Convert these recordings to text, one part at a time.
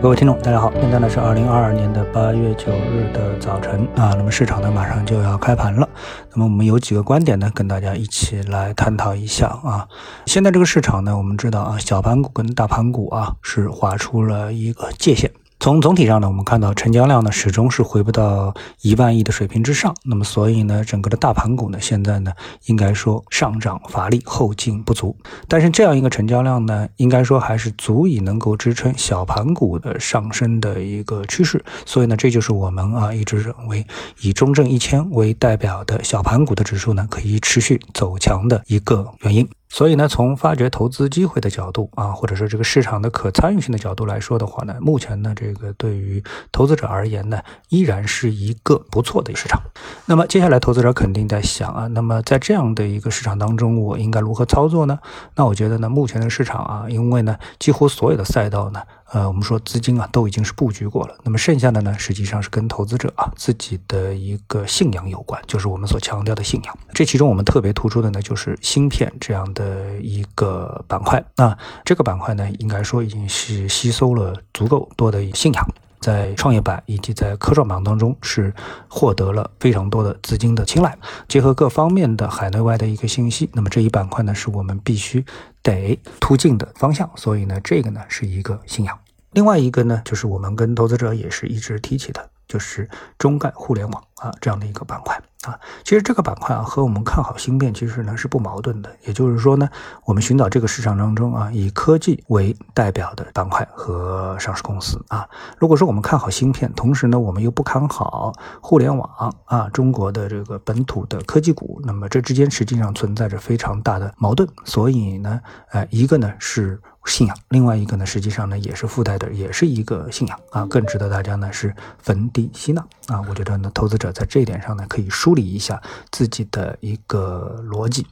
各位听众，大家好，现在呢是二零二二年的八月九日的早晨啊，那么市场呢马上就要开盘了，那么我们有几个观点呢跟大家一起来探讨一下啊。现在这个市场呢，我们知道啊，小盘股跟大盘股啊是划出了一个界限。从总体上呢，我们看到成交量呢始终是回不到一万亿的水平之上，那么所以呢，整个的大盘股呢现在呢应该说上涨乏力，后劲不足。但是这样一个成交量呢，应该说还是足以能够支撑小盘股的上升的一个趋势。所以呢，这就是我们啊一直认为以中证一千为代表的小盘股的指数呢可以持续走强的一个原因。所以呢，从发掘投资机会的角度啊，或者说这个市场的可参与性的角度来说的话呢，目前呢，这个对于投资者而言呢，依然是一个不错的市场。那么接下来，投资者肯定在想啊，那么在这样的一个市场当中，我应该如何操作呢？那我觉得呢，目前的市场啊，因为呢，几乎所有的赛道呢。呃，我们说资金啊都已经是布局过了，那么剩下的呢，实际上是跟投资者啊自己的一个信仰有关，就是我们所强调的信仰。这其中我们特别突出的呢，就是芯片这样的一个板块。那这个板块呢，应该说已经是吸收了足够多的信仰。在创业板以及在科创板当中是获得了非常多的资金的青睐，结合各方面的海内外的一个信息，那么这一板块呢是我们必须得突进的方向，所以呢这个呢是一个信仰。另外一个呢就是我们跟投资者也是一直提起的。就是中概互联网啊这样的一个板块啊，其实这个板块啊和我们看好芯片其实呢是不矛盾的。也就是说呢，我们寻找这个市场当中啊以科技为代表的板块和上市公司啊。如果说我们看好芯片，同时呢我们又不看好互联网啊中国的这个本土的科技股，那么这之间实际上存在着非常大的矛盾。所以呢，呃，一个呢是。信仰，另外一个呢，实际上呢也是附带的，也是一个信仰啊，更值得大家呢是逢低吸纳啊。我觉得呢，投资者在这一点上呢，可以梳理一下自己的一个逻辑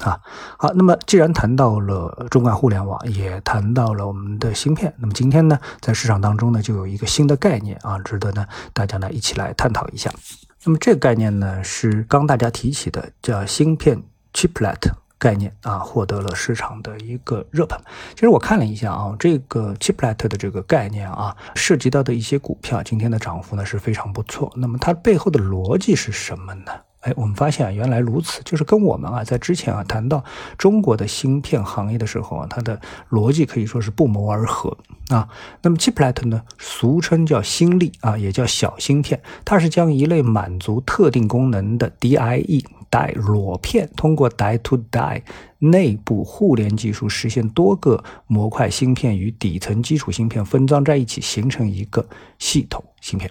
啊。好，那么既然谈到了中概互联网，也谈到了我们的芯片，那么今天呢，在市场当中呢，就有一个新的概念啊，值得呢大家呢一起来探讨一下。那么这个概念呢，是刚大家提起的，叫芯片 chiplet。概念啊，获得了市场的一个热捧。其实我看了一下啊，这个 chiplet 的这个概念啊，涉及到的一些股票，今天的涨幅呢是非常不错。那么它背后的逻辑是什么呢？哎，我们发现啊，原来如此，就是跟我们啊在之前啊谈到中国的芯片行业的时候啊，它的逻辑可以说是不谋而合啊。那么 chiplet 呢，俗称叫芯粒啊，也叫小芯片，它是将一类满足特定功能的 DIE。带裸片通过 die to die 内部互联技术实现多个模块芯片与底层基础芯片分装在一起，形成一个系统芯片。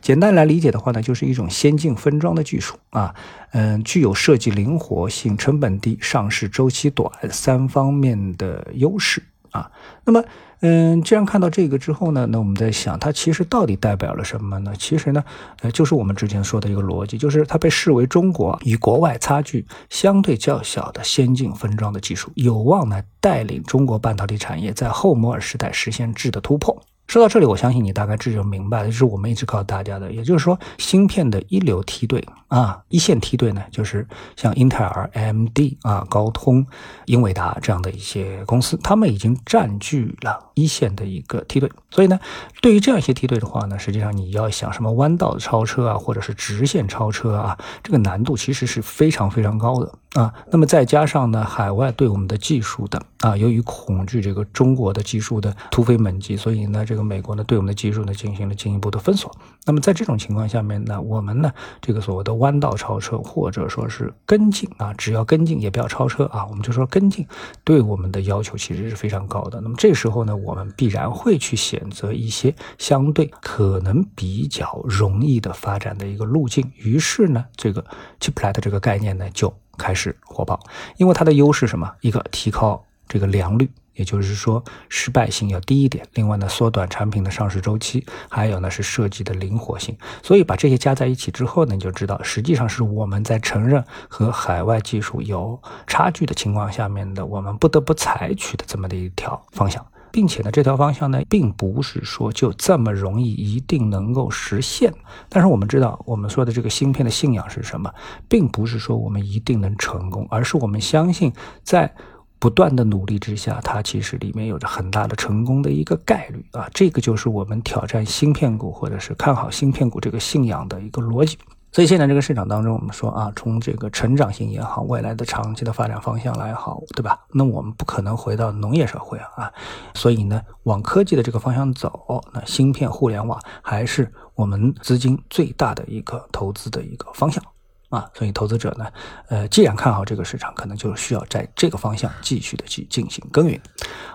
简单来理解的话呢，就是一种先进分装的技术啊，嗯，具有设计灵活性、成本低、上市周期短三方面的优势啊。那么。嗯，既然看到这个之后呢，那我们在想，它其实到底代表了什么呢？其实呢，呃，就是我们之前说的一个逻辑，就是它被视为中国与国外差距相对较小的先进分装的技术，有望呢带领中国半导体产业在后摩尔时代实现质的突破。说到这里，我相信你大概这就明白了，这是我们一直告诉大家的，也就是说，芯片的一流梯队啊，一线梯队呢，就是像英特尔、AMD 啊、高通、英伟达这样的一些公司，他们已经占据了一线的一个梯队。所以呢，对于这样一些梯队的话呢，实际上你要想什么弯道超车啊，或者是直线超车啊，这个难度其实是非常非常高的啊。那么再加上呢，海外对我们的技术的啊，由于恐惧这个中国的技术的突飞猛进，所以呢，这个。美国呢对我们的技术呢进行了进一步的封锁。那么在这种情况下面呢，我们呢这个所谓的弯道超车或者说是跟进啊，只要跟进也不要超车啊，我们就说跟进，对我们的要求其实是非常高的。那么这时候呢，我们必然会去选择一些相对可能比较容易的发展的一个路径。于是呢，这个 chiplet 这个概念呢就开始火爆，因为它的优势什么？一个提高这个良率。也就是说，失败性要低一点。另外呢，缩短产品的上市周期，还有呢是设计的灵活性。所以把这些加在一起之后呢，你就知道，实际上是我们在承认和海外技术有差距的情况下面的，我们不得不采取的这么的一条方向，并且呢，这条方向呢，并不是说就这么容易一定能够实现。但是我们知道，我们说的这个芯片的信仰是什么，并不是说我们一定能成功，而是我们相信在。不断的努力之下，它其实里面有着很大的成功的一个概率啊。这个就是我们挑战芯片股或者是看好芯片股这个信仰的一个逻辑。所以现在这个市场当中，我们说啊，从这个成长性也好，未来的长期的发展方向来好，对吧？那我们不可能回到农业社会啊啊，所以呢，往科技的这个方向走，那芯片、互联网还是我们资金最大的一个投资的一个方向啊。所以投资者呢，呃，既然看好这个市场，可能就需要在这个方向继续的去进行耕耘。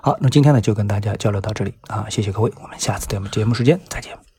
好，那今天呢就跟大家交流到这里啊，谢谢各位，我们下次节目节目时间再见。